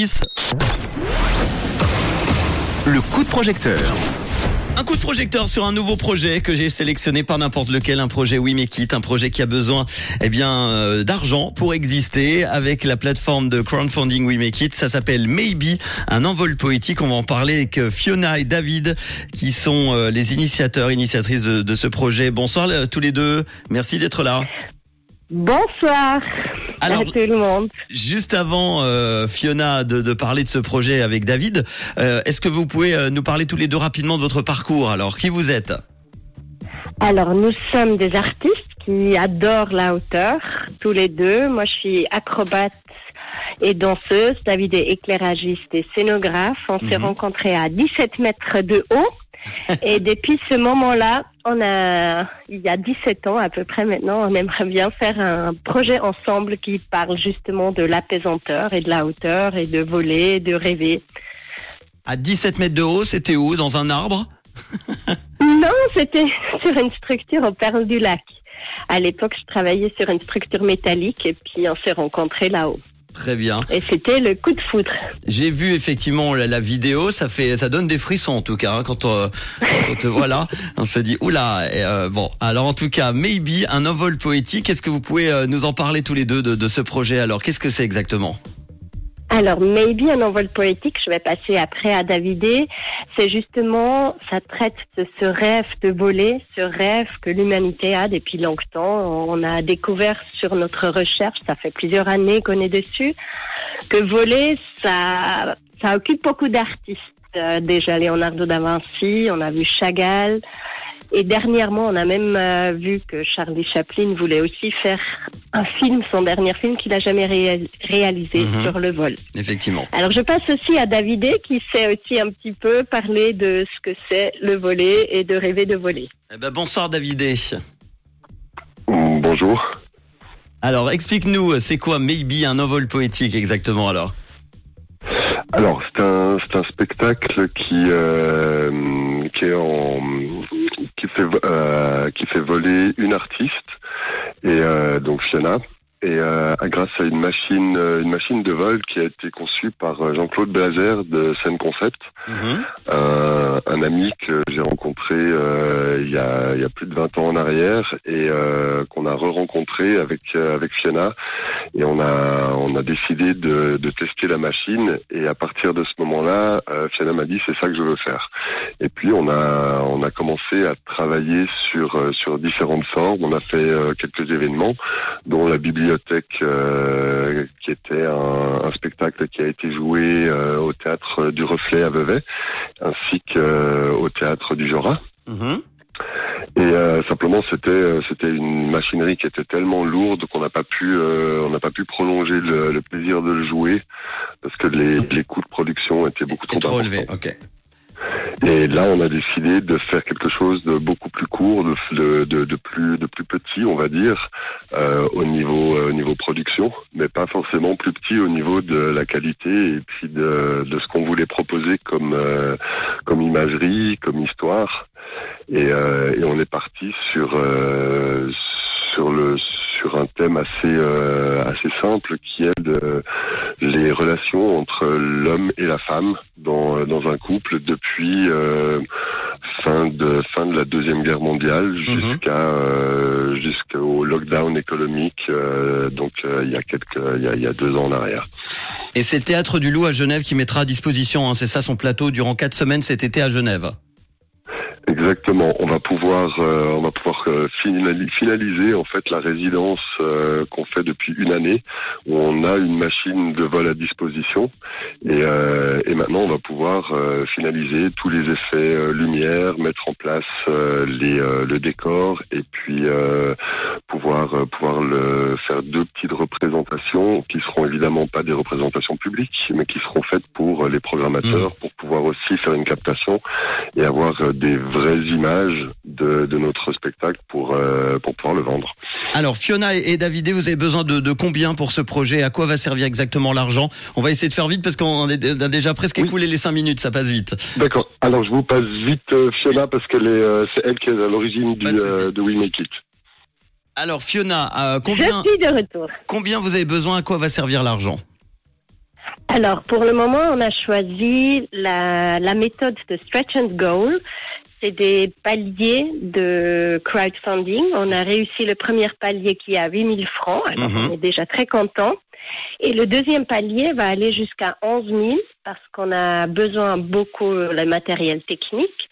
10. Le coup de projecteur. Un coup de projecteur sur un nouveau projet que j'ai sélectionné par n'importe lequel, un projet We Make It, un projet qui a besoin eh bien euh, d'argent pour exister avec la plateforme de crowdfunding We Make It. Ça s'appelle Maybe, un envol poétique. On va en parler avec euh, Fiona et David qui sont euh, les initiateurs, initiatrices de, de ce projet. Bonsoir euh, tous les deux. Merci d'être là. Bonsoir Alors, à tout le monde. Juste avant, euh, Fiona, de, de parler de ce projet avec David, euh, est-ce que vous pouvez euh, nous parler tous les deux rapidement de votre parcours? Alors, qui vous êtes? Alors, nous sommes des artistes qui adorent la hauteur, tous les deux. Moi, je suis acrobate et danseuse. David est éclairagiste et scénographe. On s'est Mhm. rencontrés à 17 mètres de haut. et depuis ce moment-là, on a, il y a 17 ans à peu près maintenant, on aimerait bien faire un projet ensemble qui parle justement de l'apaisanteur et de la hauteur et de voler, de rêver. À 17 mètres de haut, c'était où? Dans un arbre? Non, c'était sur une structure au Perle du Lac. À l'époque, je travaillais sur une structure métallique et puis on s'est rencontrés là-haut. Très bien. Et c'était le coup de foudre. J'ai vu effectivement la, la vidéo, ça fait, ça donne des frissons en tout cas hein, quand, on, quand on te voit là. On se dit oula. et, euh, bon, alors en tout cas, maybe un envol poétique. Est-ce que vous pouvez euh, nous en parler tous les deux de, de ce projet Alors, qu'est-ce que c'est exactement? Alors, maybe un envol poétique, je vais passer après à Davidé. C'est justement, ça traite de ce rêve de voler, ce rêve que l'humanité a depuis longtemps. On a découvert sur notre recherche, ça fait plusieurs années qu'on est dessus, que voler, ça, ça occupe beaucoup d'artistes. Euh, déjà Leonardo da Vinci, on a vu Chagall. Et dernièrement, on a même euh, vu que Charlie Chaplin voulait aussi faire un film, son dernier film qu'il a jamais réa- réalisé Mhm. sur le vol. Effectivement. Alors je passe aussi à Davidé qui sait aussi un petit peu parler de ce que c'est le voler et de rêver de voler. Eh ben, bonsoir Davidé. Mm, Bonjour. Alors, explique-nous, c'est quoi maybe un envol poétique exactement alors? Alors, c'est un, c'est un spectacle qui, euh, qui est en, qui fait, euh, qui fait voler une artiste et euh, donc Fiona. Et euh, grâce à une machine, euh, une machine de vol qui a été conçue par euh, Jean-Claude Blazer de Scène Concept, Mhm. un, un ami que j'ai rencontré euh, il, y a, il y a plus de 20 ans en arrière et euh, qu'on a re-rencontré avec euh, avec Fiona et on a on a décidé de, de tester la machine et à partir de ce moment-là, euh, Fiona m'a dit c'est ça que je veux faire. Et puis on a on a commencé à travailler sur euh, sur différentes formes. On a fait euh, quelques événements, dont la bibliothèque euh, qui était un, un spectacle qui a été joué euh, au théâtre du Reflet à Vevey, ainsi qu'au théâtre du Jorat. Mhm. Et euh, simplement, c'était euh, c'était une machinerie qui était tellement lourde qu'on n'a pas pu euh, on n'a pas pu prolonger le, le plaisir de le jouer parce que les, les coûts de production étaient beaucoup trop, trop importants. élevé. Et là, on a décidé de faire quelque chose de beaucoup plus court, de, plus de plus petit, on va dire, euh, au niveau euh, au niveau production, mais pas forcément plus petit au niveau de la qualité et puis de, de ce qu'on voulait proposer comme euh, comme imagerie, comme histoire. Et, euh, et on est parti sur euh, sur le sur un thème assez euh, assez simple qui est de, les relations entre l'homme et la femme dans dans un couple depuis euh, fin de fin de la deuxième guerre mondiale jusqu'à euh, jusqu'au lockdown économique euh, donc euh, il y a quelques il y a, il y a deux ans en arrière. Et c'est le Théâtre du Loup à Genève qui mettra à disposition, hein, c'est ça son plateau, durant quatre semaines cet été à Genève. Exactement. On va pouvoir, euh, on va pouvoir euh, finali- finaliser en fait la résidence euh, qu'on fait depuis une année, où on a une machine de vol à disposition, et, euh, et maintenant on va pouvoir finaliser tous les effets lumière, mettre en place les, le décor, et puis pouvoir pouvoir le faire deux petites représentations qui seront évidemment pas des représentations publiques, mais qui seront faites pour les programmateurs, pour pouvoir aussi faire une captation et avoir des vraies images de, de notre spectacle pour, euh, pour pouvoir le vendre. Alors Fiona et Davidé, vous avez besoin de, de combien pour ce projet? À quoi va servir exactement l'argent? On va essayer de faire vite parce qu'on a déjà presque Oui. écoulé les cinq minutes, ça passe vite. D'accord. Alors je vous passe vite euh, Fiona parce qu'elle est, euh, c'est elle qui est à l'origine du, de euh, de We Make It. Alors Fiona, euh, combien, Je suis de retour. combien vous avez besoin? À quoi va servir l'argent? Alors, pour le moment, on a choisi la, la méthode de Stretch and Goal. C'est des paliers de crowdfunding. On a réussi le premier palier qui est à 8000 francs. Alors, Mhm. on est déjà très content. Et le deuxième palier va aller jusqu'à 11 000 parce qu'on a besoin beaucoup le matériel technique,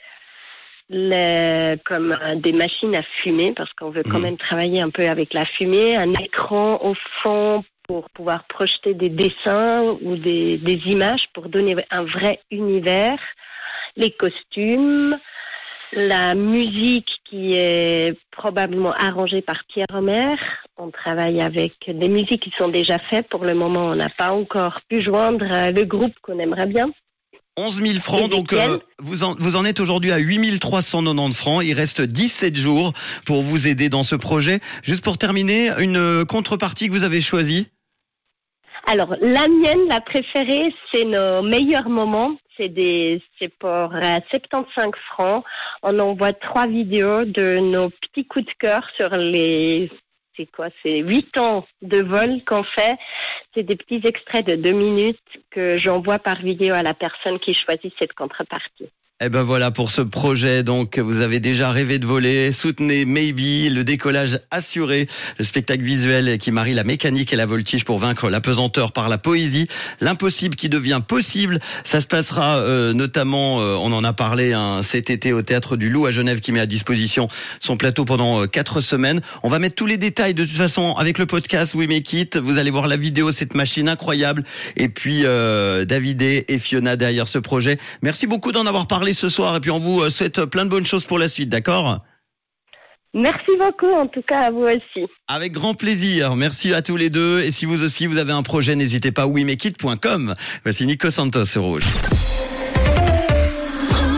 le- comme euh, des machines à fumer parce qu'on veut quand Mhm. même travailler un peu avec la fumée, un écran au fond pour pouvoir projeter des dessins ou des, des images pour donner un vrai univers, les costumes, la musique qui est probablement arrangée par Pierre Homer. On travaille avec des musiques qui sont déjà faites. Pour le moment, on n'a pas encore pu joindre euh, le groupe qu'on aimerait bien. 11 000 francs, Et donc euh, vous, en, vous en êtes aujourd'hui à 8 390 francs. Il reste 17 jours pour vous aider dans ce projet. Juste pour terminer, une euh, contrepartie que vous avez choisie? Alors, la mienne, la préférée, c'est nos meilleurs moments. C'est des, pour euh, 75 francs. On envoie trois vidéos de nos petits coups de cœur sur les, c'est quoi, c'est huit ans de vol qu'on fait. C'est des petits extraits de deux minutes que j'envoie par vidéo à la personne qui choisit cette contrepartie. Eh ben voilà pour ce projet. Donc vous avez déjà rêvé de voler. Soutenez Maybe, le décollage assuré, le spectacle visuel qui marie la mécanique et la voltige pour vaincre la pesanteur par la poésie, l'impossible qui devient possible. Ça se passera euh, notamment, euh, on en a parlé hein, cet été au théâtre du Loup à Genève qui met à disposition son plateau pendant euh, quatre semaines. On va mettre tous les détails de toute façon avec le podcast We Make It. Vous allez voir la vidéo, cette machine incroyable. Et puis euh, Davidé et Fiona derrière ce projet. Merci beaucoup d'en avoir parlé ce soir et puis on vous euh, souhaite plein de bonnes choses pour la suite, d'accord? Merci beaucoup, en tout cas à vous aussi. Avec grand plaisir. Merci à tous les deux et si vous aussi vous avez un projet, n'hésitez pas wimekit.com. Voici Nico Santos Rouge.